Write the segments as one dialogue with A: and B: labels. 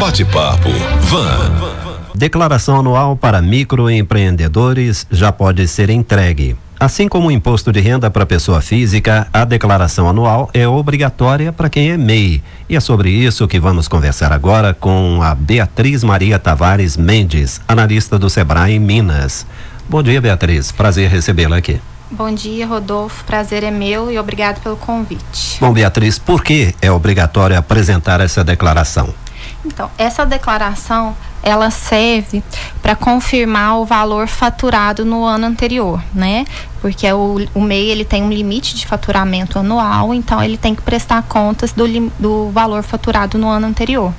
A: Bate-papo Van.
B: Declaração anual para microempreendedores já pode ser entregue. Assim como o imposto de renda para pessoa física, a declaração anual é obrigatória para quem é MEI. E é sobre isso que vamos conversar agora com a Beatriz Maria Tavares Mendes, analista do Sebrae em Minas. Bom dia, Beatriz. Prazer recebê-la aqui.
C: Bom dia, Rodolfo. Prazer é meu e obrigado pelo convite.
B: Bom, Beatriz, por que é obrigatório apresentar essa declaração?
C: Então, essa declaração ela serve para confirmar o valor faturado no ano anterior, né? Porque o, o MEI ele tem um limite de faturamento anual, então ele tem que prestar contas do, do valor faturado no ano anterior.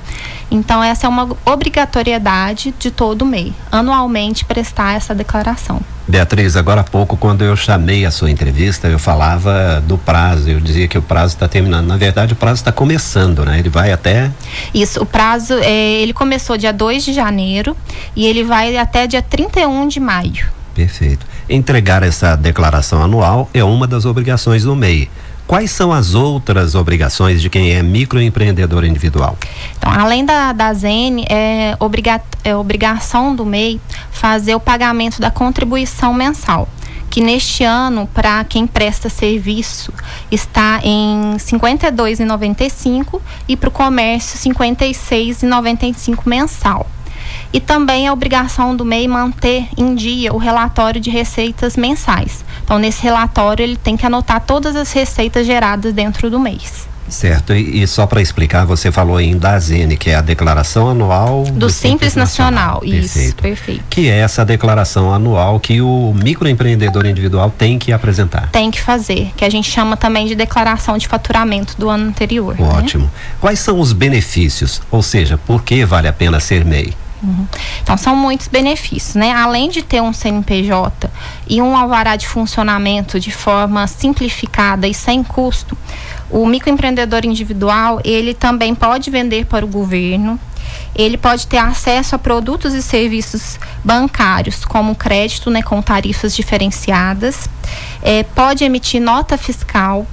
C: Então essa é uma obrigatoriedade de todo MEI, anualmente prestar essa declaração.
B: Beatriz, agora há pouco, quando eu chamei a sua entrevista, eu falava do prazo, eu dizia que o prazo está terminando. Na verdade, o prazo está começando, né? Ele vai até.
C: Isso, o prazo, é, ele começou dia 2 de janeiro e ele vai até dia 31 de maio.
B: Perfeito. Entregar essa declaração anual é uma das obrigações do MEI. Quais são as outras obrigações de quem é microempreendedor individual?
C: Então, além da, da ZN, é, obriga, é obrigação do MEI fazer o pagamento da contribuição mensal que neste ano, para quem presta serviço, está em R$ 52,95 e para o comércio R$ 56,95 mensal. E também a obrigação do MEI manter em dia o relatório de receitas mensais. Então, nesse relatório, ele tem que anotar todas as receitas geradas dentro do mês.
B: Certo, e, e só para explicar, você falou em DAZN, que é a declaração anual
C: do, do Simples, Simples Nacional. Nacional. Isso, perfeito. perfeito.
B: Que é essa declaração anual que o microempreendedor individual tem que apresentar.
C: Tem que fazer, que a gente chama também de declaração de faturamento do ano anterior.
B: Né? Ótimo. Né? Quais são os benefícios? Ou seja, por que vale a pena ser MEI?
C: Uhum. Então, são muitos benefícios, né? Além de ter um CNPJ e um alvará de funcionamento de forma simplificada e sem custo, o microempreendedor individual, ele também pode vender para o governo, ele pode ter acesso a produtos e serviços bancários, como crédito, né, com tarifas diferenciadas, é, pode emitir nota fiscal,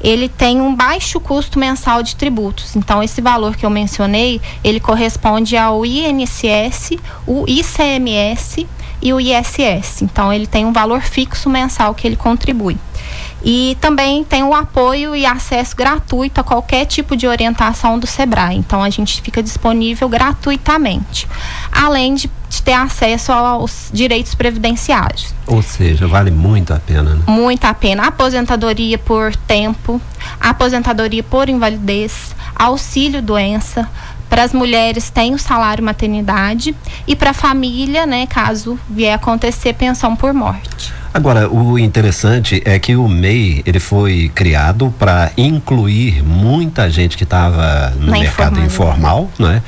C: ele tem um baixo custo mensal de tributos. Então, esse valor que eu mencionei, ele corresponde ao INSS, o ICMS e o ISS. Então, ele tem um valor fixo mensal que ele contribui. E também tem o apoio e acesso gratuito a qualquer tipo de orientação do Sebrae. Então a gente fica disponível gratuitamente. Além de, ter acesso aos direitos previdenciários.
B: Ou seja, vale muito a pena, né?
C: Muito a pena. Aposentadoria por tempo, aposentadoria por invalidez, auxílio doença, para as mulheres tem o salário maternidade e para a família, né, caso vier acontecer pensão por morte.
B: Agora, o interessante é que o MEI ele foi criado para incluir muita gente que estava no Na mercado informal, né?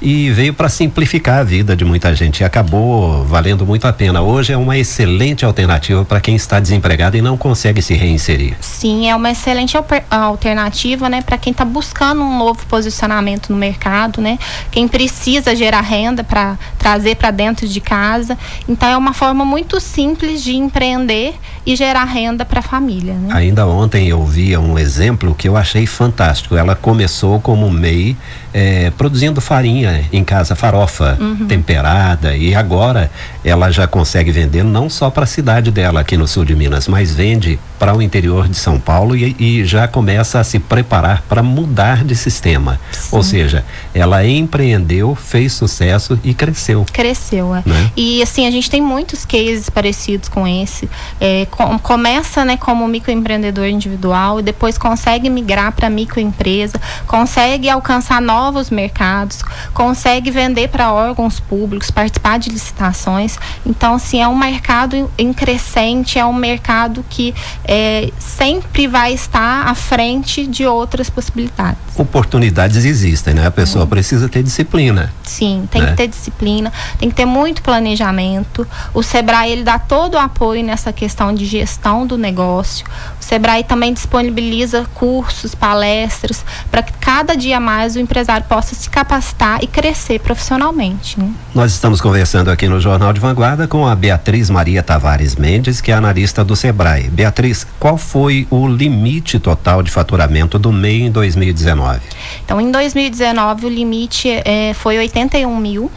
B: E veio para simplificar a vida de muita gente e acabou valendo muito a pena. Hoje é uma excelente alternativa para quem está desempregado e não consegue se reinserir.
C: Sim, é uma excelente alternativa, né, para quem está buscando um novo posicionamento no mercado, né? Quem precisa gerar renda para trazer para dentro de casa. Então é uma forma muito simples de empreender e gerar renda para a família, né?
B: Ainda ontem eu vi um exemplo que eu achei fantástico. Ela começou como MEI é, produzindo farinha em casa, farofa uhum. temperada, e agora ela já consegue vender não só para a cidade dela aqui no sul de Minas, mas vende para o interior de São Paulo e, e já começa a se preparar para mudar de sistema. Sim. Ou seja, ela empreendeu, fez sucesso e cresceu.
C: Cresceu, é. Né? E assim, a gente tem muitos cases parecidos com esse. É, com, começa né, como microempreendedor individual e depois consegue migrar para microempresa, consegue alcançar novos novos mercados, consegue vender para órgãos públicos, participar de licitações. Então, assim, é um mercado em crescente, é um mercado que é, sempre vai estar à frente de outras possibilidades.
B: Oportunidades existem, né? A pessoa precisa ter disciplina.
C: Sim, tem né? que ter disciplina, tem que ter muito planejamento. O Sebrae ele dá todo o apoio nessa questão de gestão do negócio. O Sebrae também disponibiliza cursos, palestras para que cada dia mais o empresário empresário possa se capacitar e crescer profissionalmente. Né?
B: Nós estamos conversando aqui no Jornal de Vanguarda com a Beatriz Maria Tavares Mendes, que é analista do Sebrae. Beatriz, Beatriz, qual foi o limite total de faturamento do MEI em 2019?
C: Então, em 2019, o limite é, foi 81 mil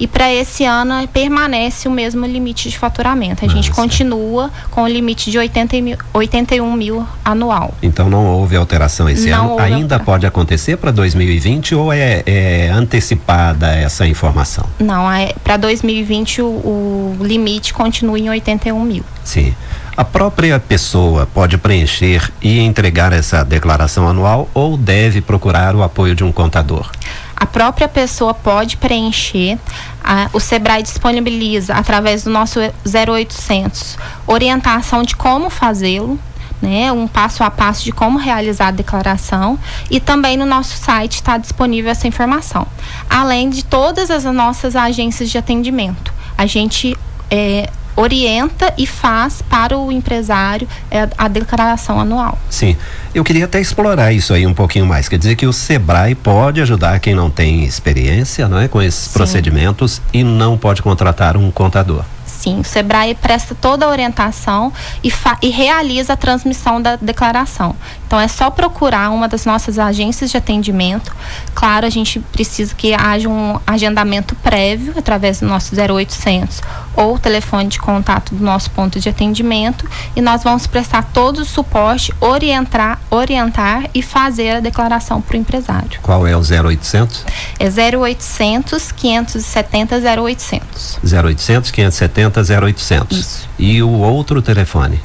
C: e para esse ano permanece o mesmo limite de faturamento. A Nossa. gente continua com o limite de 80 mil, 81 mil anual.
B: Então não houve alteração esse não ano. Ainda alteração. pode acontecer para 2020 ou é, é, antecipada essa informação?
C: Não, é, para 2020 o, o limite continua em 81 mil.
B: Sim. A própria pessoa pode preencher e entregar essa declaração anual ou deve procurar o apoio de um contador?
C: A própria pessoa pode preencher. A, o Sebrae disponibiliza, através do nosso 0800, orientação de como fazê-lo. Né, um passo a passo de como realizar a declaração e também no nosso site está disponível essa informação. Além de todas as nossas agências de atendimento. A gente é, orienta e faz para o empresário é, a declaração anual.
B: Sim, eu queria até explorar isso aí um pouquinho mais. Quer dizer que o Sebrae pode ajudar quem não tem experiência, não é, com esses Sim. procedimentos e não pode contratar um contador
C: sim. O Sebrae presta toda a orientação e, e realiza a transmissão da declaração. Então é só procurar uma das nossas agências de atendimento. Claro, a gente precisa que haja um agendamento prévio através do nosso 0800 ou telefone de contato do nosso ponto de atendimento e nós vamos prestar todo o suporte, orientar, orientar e fazer a declaração para o empresário.
B: Qual é o 0800?
C: É 0800 570 0800.
B: 0800 570 0800. Isso. E o outro telefone?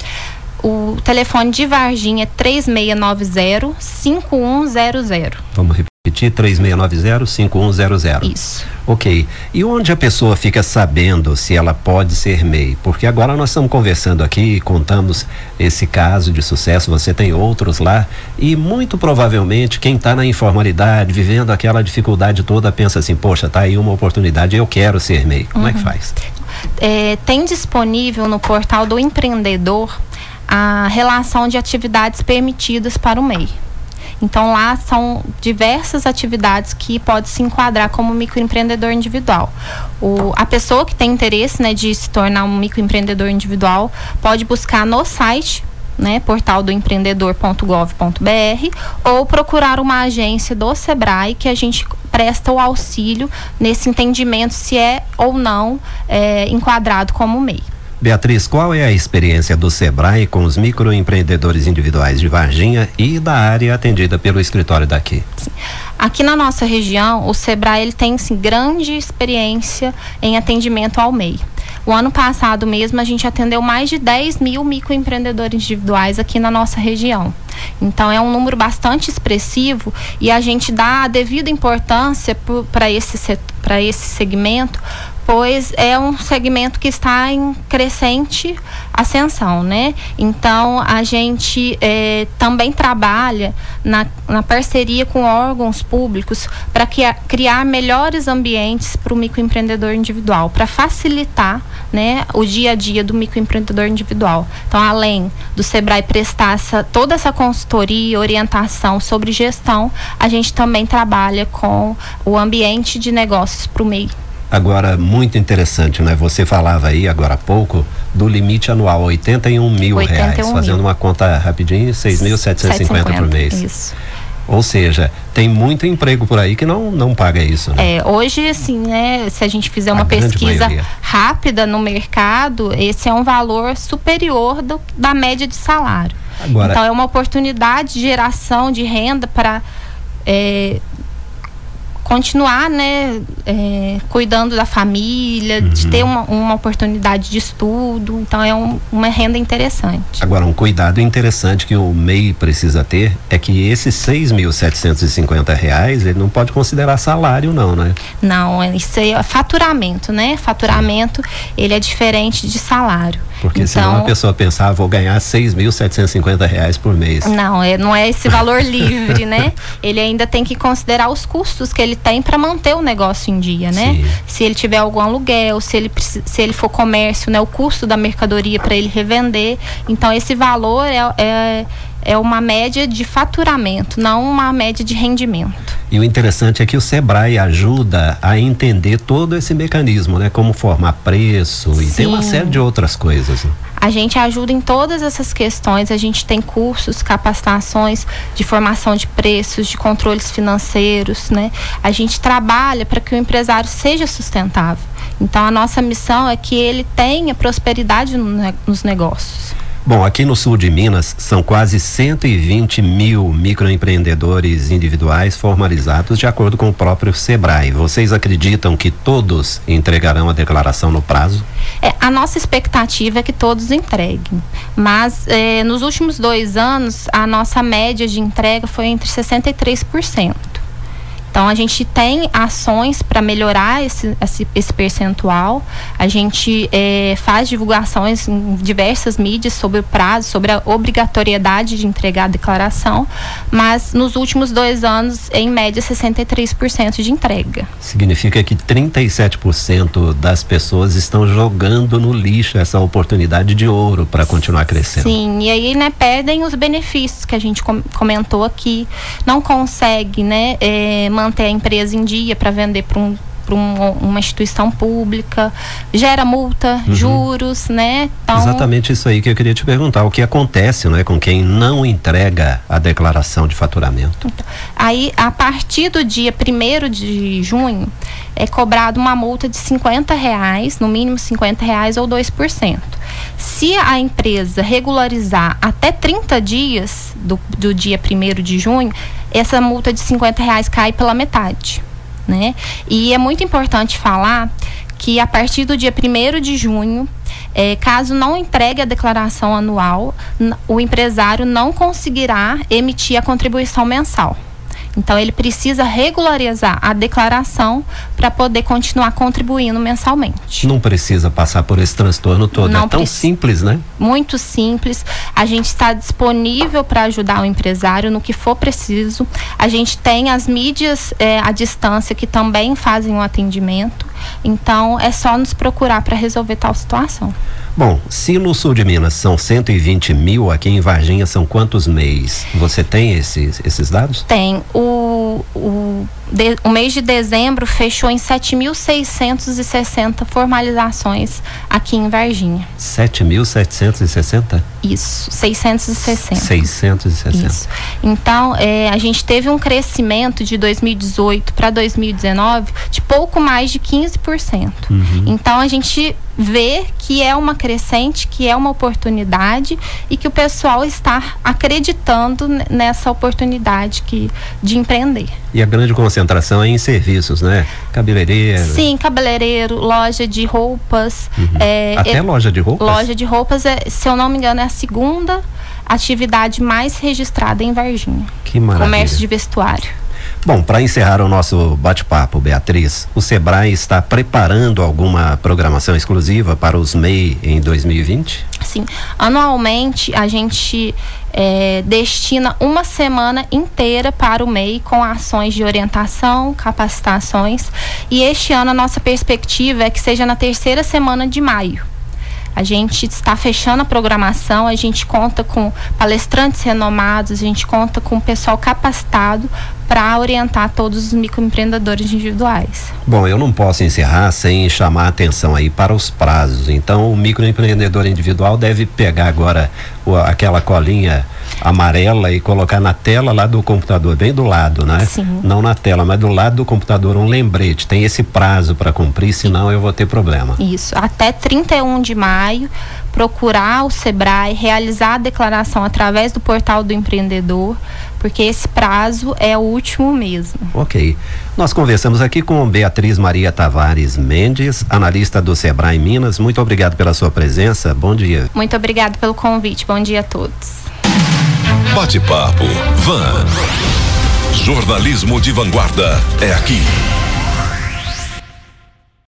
C: O telefone de Varginha é 3690 5100.
B: Vamos repetir 3690 5100.
C: Isso.
B: Ok. E onde a pessoa fica sabendo se ela pode ser MEI? Porque agora nós estamos conversando aqui, contamos esse caso de sucesso, você tem outros lá, e muito provavelmente quem está na informalidade, vivendo aquela dificuldade toda, pensa assim: poxa, tá aí uma oportunidade, eu quero ser MEI. Como uhum. é que uhum. faz?
C: É, tem disponível no portal do empreendedor a relação de atividades permitidas para o MEI. Então lá são diversas atividades que pode se enquadrar como microempreendedor individual. O, a pessoa que tem interesse né, de se tornar um microempreendedor individual pode buscar no site né, portal do empreendedor.gov.br ou procurar uma agência do Sebrae que a gente presta o auxílio nesse entendimento se é ou não é, enquadrado como MEI.
B: Beatriz, qual é a experiência do Sebrae com os microempreendedores individuais de Varginha e da área atendida pelo escritório daqui?
C: Aqui na nossa região, o Sebrae ele tem sim, grande experiência em atendimento ao MEI. O ano passado mesmo, a gente atendeu mais de 10 mil microempreendedores individuais aqui na nossa região. Então, é um número bastante expressivo e a gente dá a devida importância para esse, esse segmento, pois é um segmento que está em crescente ascensão, né? Então a gente é, também trabalha na, na parceria com órgãos públicos para criar melhores ambientes para o microempreendedor individual, para facilitar né, o dia a dia do microempreendedor individual. Então, além do Sebrae prestar essa, toda essa consultoria, orientação sobre gestão, a gente também trabalha com o ambiente de negócios para o MEI.
B: Agora, muito interessante, né? Você falava aí agora há pouco do limite anual, 81 mil 81 reais. Mil. Fazendo uma conta rapidinho, 6.750 por mês. Isso. Ou seja, tem muito emprego por aí que não, não paga isso,
C: né? É, hoje, assim, né, se a gente fizer uma pesquisa rápida no mercado, esse é um valor superior do, da média de salário. Agora, então, é uma oportunidade de geração de renda para é, continuar, né, é, cuidando da família, uhum. de ter uma, uma oportunidade de estudo. Então é um, uma renda interessante.
B: Agora, um cuidado interessante que o MEI precisa ter é que esses seis mil setecentos e cinquenta reais ele não pode considerar salário, não, né?
C: Não, isso é faturamento, né? Faturamento ele é diferente de salário.
B: Porque então, senão a pessoa pensar, ah, vou ganhar seis mil setecentos e cinquenta reais por mês.
C: Não, é, não é esse valor livre, né? Ele ainda tem que considerar os custos que ele ele tem para manter o negócio em dia, né? Sim. Se ele tiver algum aluguel, se ele, se ele for comércio, né? O custo da mercadoria para ele revender. Então, esse valor é, é, é uma média de faturamento, não uma média de rendimento.
B: E o interessante é que o Sebrae ajuda a entender todo esse mecanismo, né? Como formar preço Sim. e tem uma série de outras coisas. Né?
C: A gente ajuda em todas essas questões, a gente tem cursos, capacitações de formação de preços, de controles financeiros, né? A gente trabalha para que o empresário seja sustentável. Então a nossa missão é que ele tenha prosperidade no, nos negócios.
B: Bom, aqui no sul de Minas são quase 120 mil microempreendedores individuais formalizados de acordo com o próprio Sebrae. Vocês acreditam que todos entregarão a declaração no prazo?
C: É, a nossa expectativa é que todos entreguem, mas é, nos últimos dois anos a nossa média de entrega foi entre 63%. Então a gente tem ações para melhorar esse, esse, esse, percentual. A gente é, faz divulgações em diversas mídias sobre o prazo, sobre a obrigatoriedade de entregar a declaração, mas nos últimos dois anos, em média, 63% de entrega.
B: Significa que 37% das pessoas estão jogando no lixo essa oportunidade de ouro para continuar crescendo.
C: Sim, e aí né, perdem os benefícios que a gente comentou aqui, não consegue né, é, manter a empresa em dia para vender para um para um, uma instituição pública, gera multa, uhum. juros, né?
B: Então, Exatamente isso aí que eu queria te perguntar. O que acontece, né, com quem não entrega a declaração de faturamento?
C: Então, aí, a partir do dia 1 de junho, é cobrado uma multa de 50 reais, no mínimo 50 reais ou 2%. Se a empresa regularizar até 30 dias do, do dia 1 de junho, essa multa de 50 reais cai pela metade. Né? E é muito importante falar que a partir do dia 1 de junho, é, caso não entregue a declaração anual, o empresário não conseguirá emitir a contribuição mensal. Então ele precisa regularizar a declaração para poder continuar contribuindo mensalmente.
B: Não precisa passar por esse transtorno todo. Não é tão simples, né?
C: Muito simples. A gente está disponível para ajudar o empresário no que for preciso. A gente tem as mídias é, à distância que também fazem o atendimento. Então é só nos procurar para resolver tal situação.
B: Bom, se no sul de Minas são 120 mil, aqui em Varginha são quantos mês? Você tem esses, esses dados?
C: Tem. O, o, de, o mês de dezembro fechou em 7.660 formalizações aqui em Varginha.
B: 7.760?
C: Isso, 660.
B: 660. Isso.
C: Então, é, a gente teve um crescimento de 2018 para 2019 de pouco mais de 15%. Uhum. Então, a gente ver que é uma crescente, que é uma oportunidade e que o pessoal está acreditando nessa oportunidade que, de empreender.
B: E a grande concentração é em serviços, né? Cabeleireiro.
C: Sim, cabeleireiro, loja de roupas.
B: Uhum. É, Até é, loja de roupas?
C: Loja de roupas, é, se eu não me engano, é a segunda atividade mais registrada em Varginha.
B: Que maravilha.
C: Comércio de vestuário.
B: Bom, para encerrar o nosso bate-papo, Beatriz, o Sebrae está preparando alguma programação exclusiva para os MEI em 2020?
C: Sim. Anualmente, a gente é, destina uma semana inteira para o MEI com ações de orientação, capacitações. E este ano a nossa perspectiva é que seja na terceira semana de maio. A gente está fechando a programação, a gente conta com palestrantes renomados, a gente conta com pessoal capacitado para orientar todos os microempreendedores individuais.
B: Bom, eu não posso encerrar sem chamar a atenção aí para os prazos. Então, o microempreendedor individual deve pegar agora aquela colinha amarela e colocar na tela lá do computador, bem do lado, né?
C: Sim.
B: Não na tela, mas do lado do computador um lembrete. Tem esse prazo para cumprir, senão eu vou ter problema.
C: Isso, até 31 de maio, procurar o Sebrae, realizar a declaração através do portal do empreendedor, porque esse prazo é o último mesmo.
B: Ok. Nós conversamos aqui com Beatriz Maria Tavares Mendes, analista do Sebrae Minas. Muito obrigado pela sua presença. Bom dia.
C: Muito obrigado pelo convite. Bom dia a todos.
A: Bate-papo Van. Jornalismo de vanguarda é aqui.